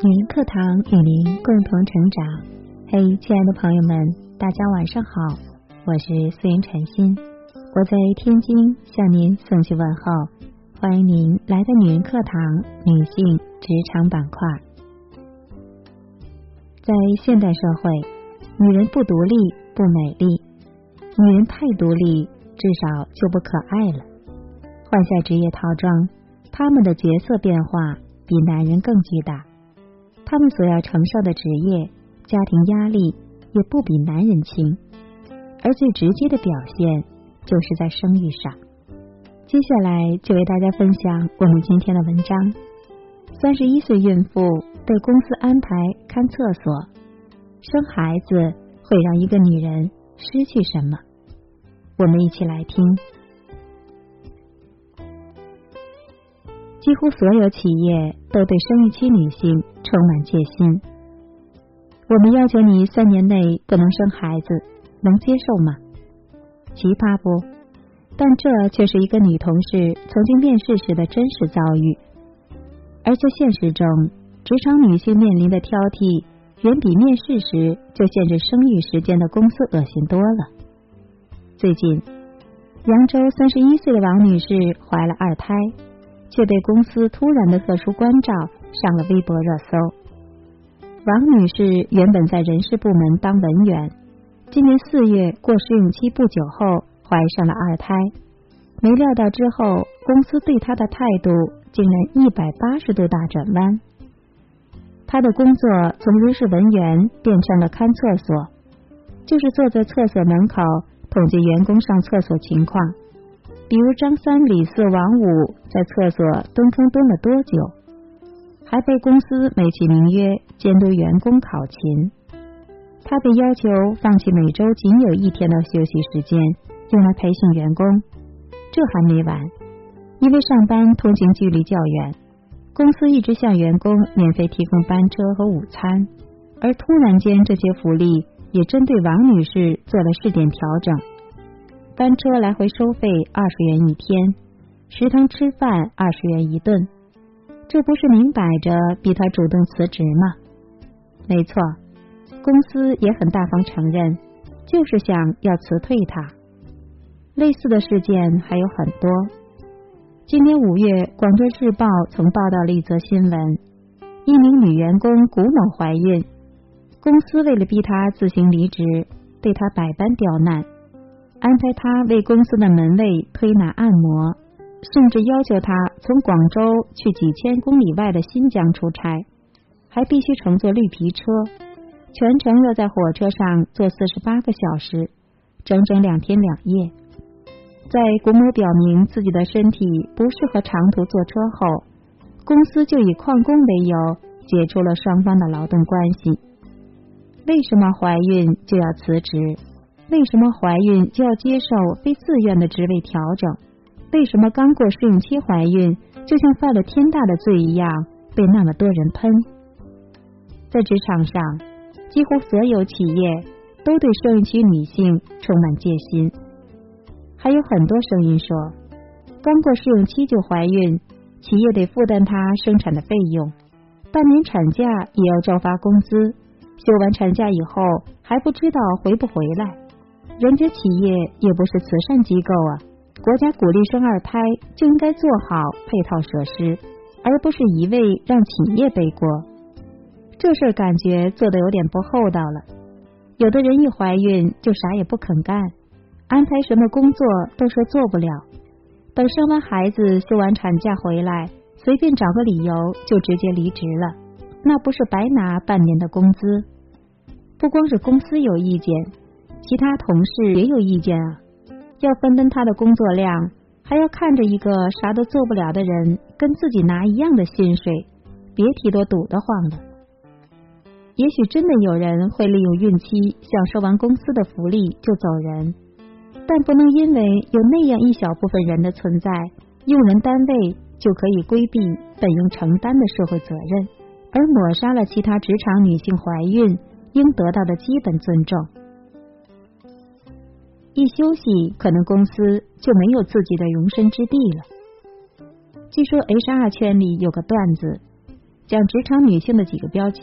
女人课堂与您共同成长。嘿，亲爱的朋友们，大家晚上好，我是素颜禅心，我在天津向您送去问候，欢迎您来到女人课堂女性职场板块。在现代社会，女人不独立不美丽，女人太独立，至少就不可爱了。换下职业套装，她们的角色变化比男人更巨大。他们所要承受的职业、家庭压力也不比男人轻，而最直接的表现就是在生育上。接下来就为大家分享我们今天的文章：三十一岁孕妇被公司安排看厕所，生孩子会让一个女人失去什么？我们一起来听。几乎所有企业都对生育期女性充满戒心。我们要求你三年内不能生孩子，能接受吗？奇葩不？但这却是一个女同事曾经面试时的真实遭遇。而在现实中，职场女性面临的挑剔，远比面试时就限制生育时间的公司恶心多了。最近，扬州三十一岁的王女士怀了二胎。却被公司突然的特殊关照上了微博热搜。王女士原本在人事部门当文员，今年四月过试用期不久后怀上了二胎，没料到之后公司对她的态度竟然一百八十度大转弯。她的工作从人事文员变成了看厕所，就是坐在厕所门口统计员工上厕所情况。比如张三、李四、王五在厕所蹲坑蹲了多久，还被公司美其名曰监督员工考勤。他被要求放弃每周仅有一天的休息时间，用来培训员工。这还没完，因为上班通勤距离较远，公司一直向员工免费提供班车和午餐，而突然间这些福利也针对王女士做了试点调整。班车来回收费二十元一天，食堂吃饭二十元一顿，这不是明摆着逼他主动辞职吗？没错，公司也很大方承认，就是想要辞退他。类似的事件还有很多。今年五月，《广州日报》曾报道了一则新闻：一名女员工古某怀孕，公司为了逼她自行离职，对她百般刁难。安排他为公司的门卫推拿按摩，甚至要求他从广州去几千公里外的新疆出差，还必须乘坐绿皮车，全程要在火车上坐四十八个小时，整整两天两夜。在古某表明自己的身体不适合长途坐车后，公司就以旷工为由解除了双方的劳动关系。为什么怀孕就要辞职？为什么怀孕就要接受非自愿的职位调整？为什么刚过试用期怀孕就像犯了天大的罪一样被那么多人喷？在职场上，几乎所有企业都对试用期女性充满戒心。还有很多声音说，刚过试用期就怀孕，企业得负担她生产的费用，半年产假也要照发工资，休完产假以后还不知道回不回来。人家企业也不是慈善机构啊，国家鼓励生二胎就应该做好配套设施，而不是一味让企业背锅。这事儿感觉做的有点不厚道了。有的人一怀孕就啥也不肯干，安排什么工作都说做不了，等生完孩子休完产假回来，随便找个理由就直接离职了，那不是白拿半年的工资？不光是公司有意见。其他同事也有意见啊，要分担他的工作量，还要看着一个啥都做不了的人跟自己拿一样的薪水，别提多堵得慌了。也许真的有人会利用孕期享受完公司的福利就走人，但不能因为有那样一小部分人的存在，用人单位就可以规避本应承担的社会责任，而抹杀了其他职场女性怀孕应得到的基本尊重。一休息，可能公司就没有自己的容身之地了。据说 HR 圈里有个段子：讲职场女性的几个标签：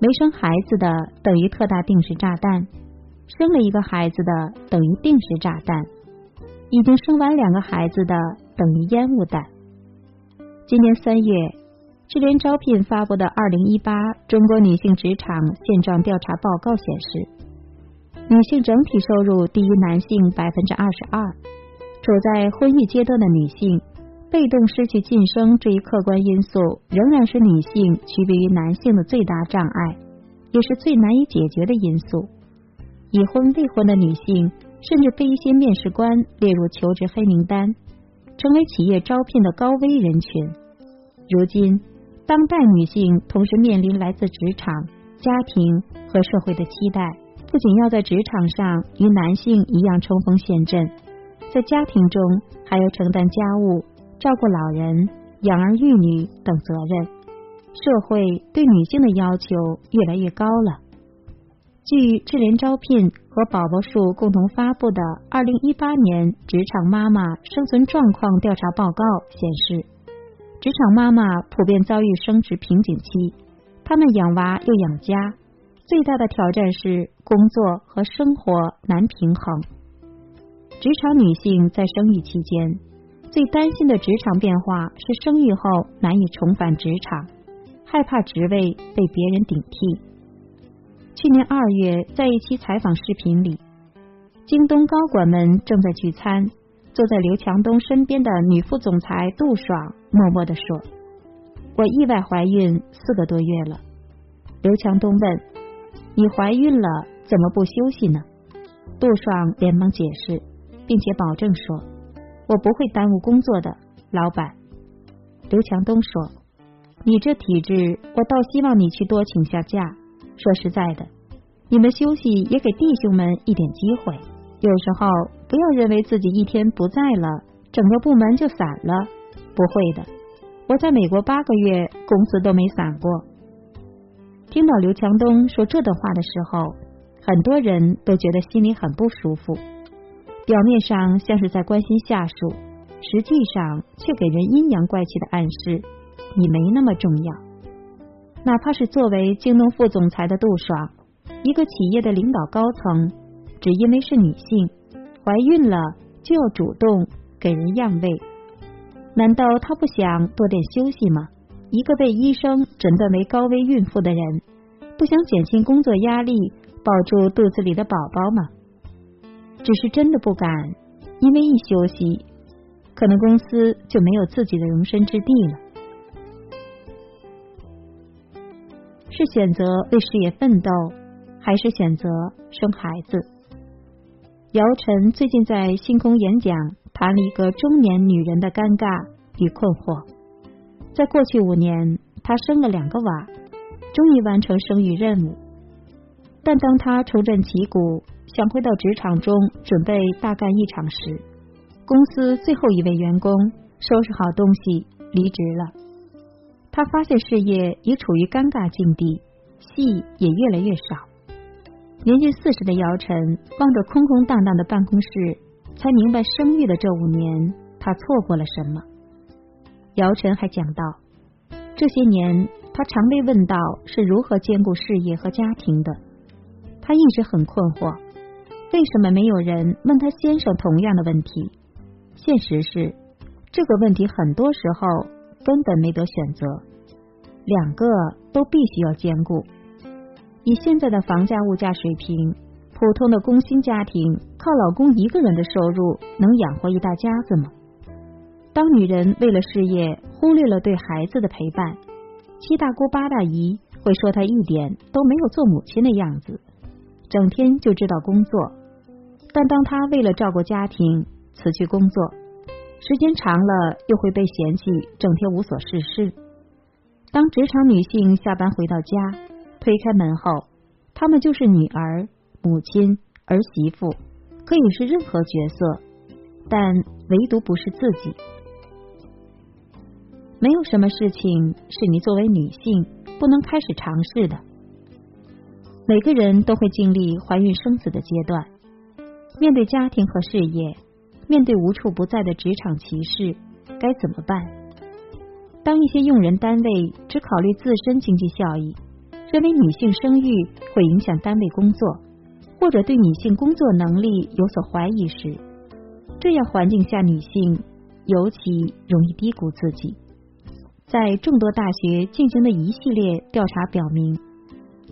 没生孩子的等于特大定时炸弹，生了一个孩子的等于定时炸弹，已经生完两个孩子的等于烟雾弹。今年三月。智联招聘发布的《二零一八中国女性职场现状调查报告》显示，女性整体收入低于男性百分之二十二。处在婚育阶段的女性，被动失去晋升这一客观因素，仍然是女性区别于男性的最大障碍，也是最难以解决的因素。已婚未婚的女性，甚至被一些面试官列入求职黑名单，成为企业招聘的高危人群。如今。当代女性同时面临来自职场、家庭和社会的期待，不仅要在职场上与男性一样冲锋陷阵，在家庭中还要承担家务、照顾老人、养儿育女等责任，社会对女性的要求越来越高了。据智联招聘和宝宝树共同发布的《二零一八年职场妈妈生存状况调查报告》显示。职场妈妈普遍遭遇升职瓶颈期，她们养娃又养家，最大的挑战是工作和生活难平衡。职场女性在生育期间最担心的职场变化是生育后难以重返职场，害怕职位被别人顶替。去年二月，在一期采访视频里，京东高管们正在聚餐。坐在刘强东身边的女副总裁杜爽默默的说：“我意外怀孕四个多月了。”刘强东问：“你怀孕了，怎么不休息呢？”杜爽连忙解释，并且保证说：“我不会耽误工作的，老板。”刘强东说：“你这体质，我倒希望你去多请下假。说实在的，你们休息也给弟兄们一点机会。”有时候不要认为自己一天不在了，整个部门就散了。不会的，我在美国八个月，公司都没散过。听到刘强东说这段话的时候，很多人都觉得心里很不舒服。表面上像是在关心下属，实际上却给人阴阳怪气的暗示：你没那么重要。哪怕是作为京东副总裁的杜爽，一个企业的领导高层。只因为是女性，怀孕了就要主动给人让位，难道她不想多点休息吗？一个被医生诊断为高危孕妇的人，不想减轻工作压力，抱住肚子里的宝宝吗？只是真的不敢，因为一休息，可能公司就没有自己的容身之地了。是选择为事业奋斗，还是选择生孩子？姚晨最近在星空演讲，谈了一个中年女人的尴尬与困惑。在过去五年，他生了两个娃，终于完成生育任务。但当他重振旗鼓，想回到职场中准备大干一场时，公司最后一位员工收拾好东西离职了。他发现事业已处于尴尬境地，戏也越来越少。年近四十的姚晨望着空空荡荡的办公室，才明白生育的这五年，他错过了什么。姚晨还讲到，这些年她常被问到是如何兼顾事业和家庭的，她一直很困惑，为什么没有人问她先生同样的问题？现实是，这个问题很多时候根本没得选择，两个都必须要兼顾。以现在的房价物价水平，普通的工薪家庭靠老公一个人的收入能养活一大家子吗？当女人为了事业忽略了对孩子的陪伴，七大姑八大姨会说她一点都没有做母亲的样子，整天就知道工作。但当她为了照顾家庭辞去工作，时间长了又会被嫌弃，整天无所事事。当职场女性下班回到家。推开门后，她们就是女儿、母亲、儿媳妇，可以是任何角色，但唯独不是自己。没有什么事情是你作为女性不能开始尝试的。每个人都会经历怀孕生子的阶段，面对家庭和事业，面对无处不在的职场歧视，该怎么办？当一些用人单位只考虑自身经济效益，认为女性生育会影响单位工作，或者对女性工作能力有所怀疑时，这样环境下女性尤其容易低估自己。在众多大学进行的一系列调查表明，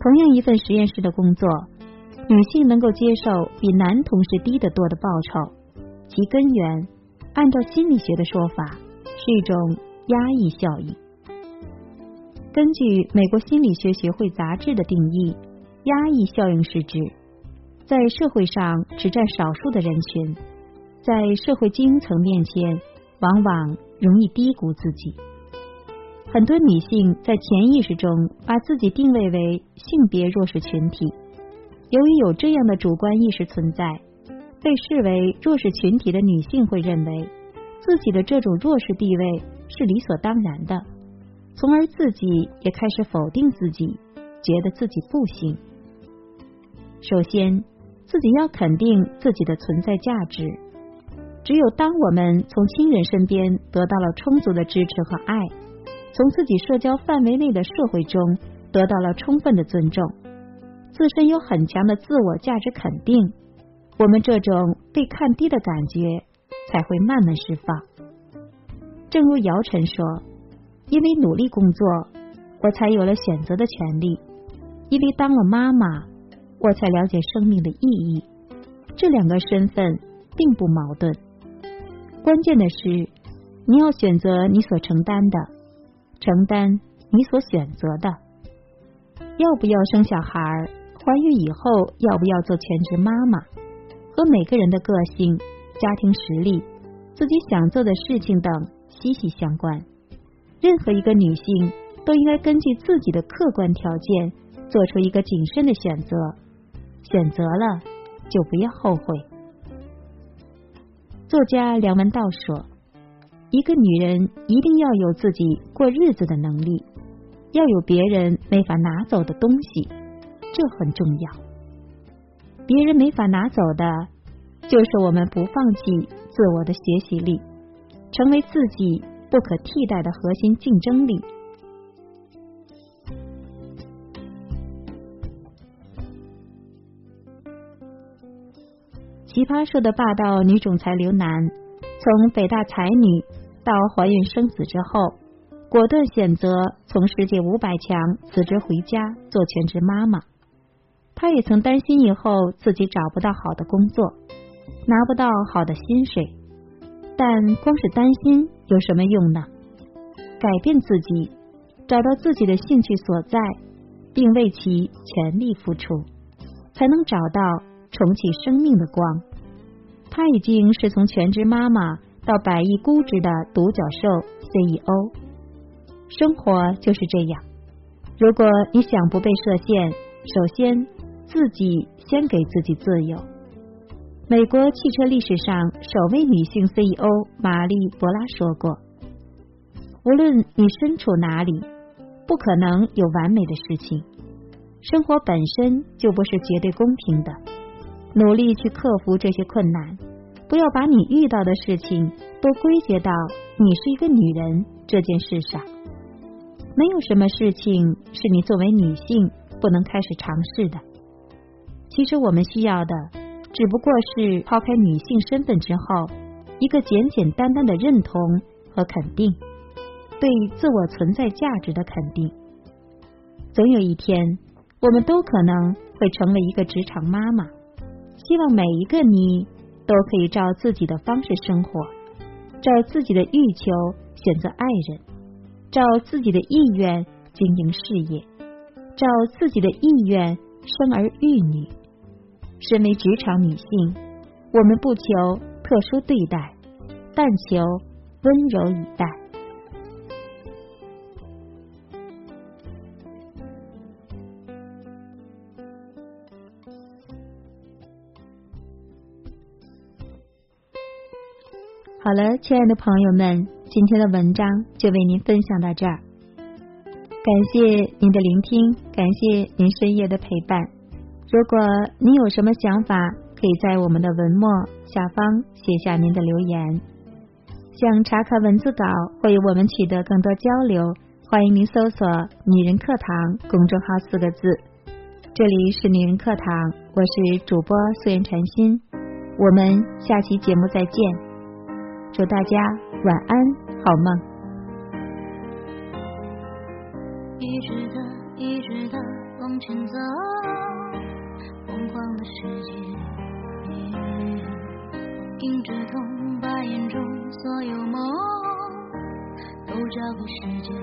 同样一份实验室的工作，女性能够接受比男同事低得多的报酬，其根源按照心理学的说法是一种压抑效应。根据美国心理学学会杂志的定义，压抑效应是指在社会上只占少数的人群，在社会精英层面前，往往容易低估自己。很多女性在潜意识中把自己定位为性别弱势群体，由于有这样的主观意识存在，被视为弱势群体的女性会认为自己的这种弱势地位是理所当然的，从而自己也开始否定自己，觉得自己不行。首先，自己要肯定自己的存在价值。只有当我们从亲人身边得到了充足的支持和爱。从自己社交范围内的社会中得到了充分的尊重，自身有很强的自我价值肯定，我们这种被看低的感觉才会慢慢释放。正如姚晨说：“因为努力工作，我才有了选择的权利；因为当了妈妈，我才了解生命的意义。这两个身份并不矛盾，关键的是你要选择你所承担的。”承担你所选择的，要不要生小孩，怀孕以后要不要做全职妈妈，和每个人的个性、家庭实力、自己想做的事情等息息相关。任何一个女性都应该根据自己的客观条件做出一个谨慎的选择，选择了就不要后悔。作家梁文道说。一个女人一定要有自己过日子的能力，要有别人没法拿走的东西，这很重要。别人没法拿走的，就是我们不放弃自我的学习力，成为自己不可替代的核心竞争力。奇葩说的霸道女总裁刘楠，从北大才女。到怀孕生子之后，果断选择从世界五百强辞职回家做全职妈妈。她也曾担心以后自己找不到好的工作，拿不到好的薪水，但光是担心有什么用呢？改变自己，找到自己的兴趣所在，并为其全力付出，才能找到重启生命的光。她已经是从全职妈妈。到百亿估值的独角兽 CEO，生活就是这样。如果你想不被设限，首先自己先给自己自由。美国汽车历史上首位女性 CEO 玛丽·博拉说过：“无论你身处哪里，不可能有完美的事情。生活本身就不是绝对公平的，努力去克服这些困难。”不要把你遇到的事情都归结到你是一个女人这件事上。没有什么事情是你作为女性不能开始尝试的。其实我们需要的只不过是抛开女性身份之后，一个简简单单的认同和肯定，对自我存在价值的肯定。总有一天，我们都可能会成为一个职场妈妈。希望每一个你。都可以照自己的方式生活，照自己的欲求选择爱人，照自己的意愿经营事业，照自己的意愿生儿育女。身为职场女性，我们不求特殊对待，但求温柔以待。好了，亲爱的朋友们，今天的文章就为您分享到这儿。感谢您的聆听，感谢您深夜的陪伴。如果您有什么想法，可以在我们的文末下方写下您的留言。想查看文字稿或与我们取得更多交流，欢迎您搜索“女人课堂”公众号四个字。这里是女人课堂，我是主播素颜禅心。我们下期节目再见，祝大家晚安，好梦。一直的，一直的往前走，疯狂的世界，迎着痛，把眼中所有梦都交给时间。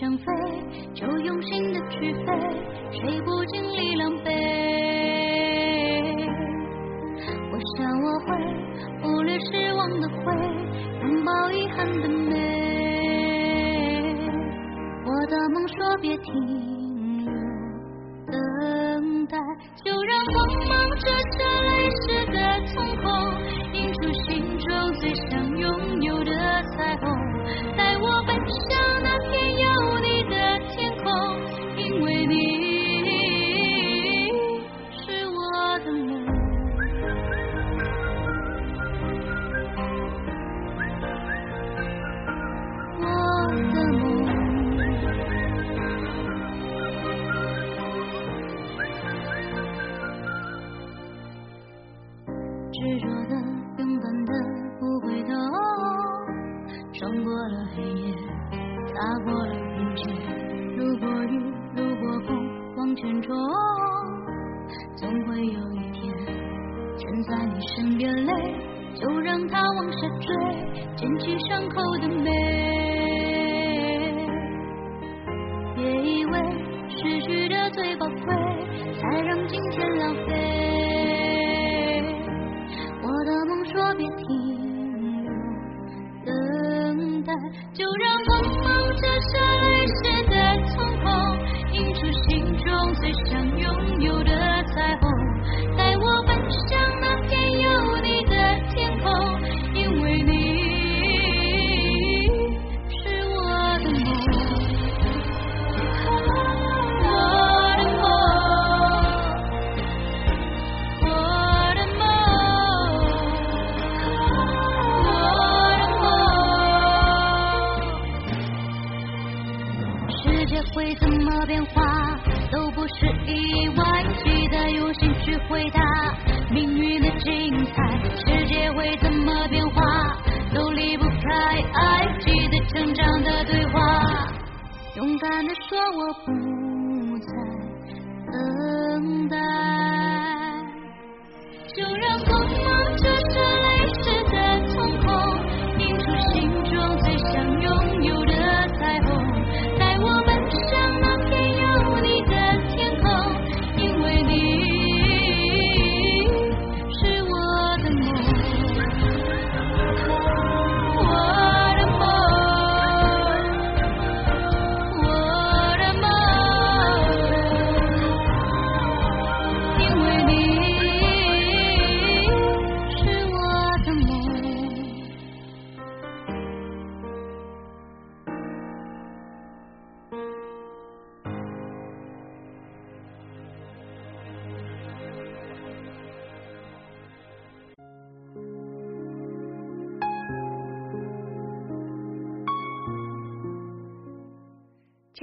想飞，就用心的去飞，谁不经历狼狈？说穿过了黑夜，踏过了云界。路过雨，路过风，往前冲，总会有一天站在你身边泪，就让它往下坠，捡起伤口的美。勇敢的说我不再等待，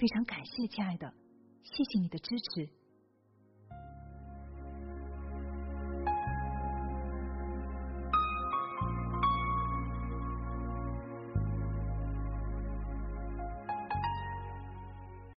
非常感谢，亲爱的，谢谢你的支持。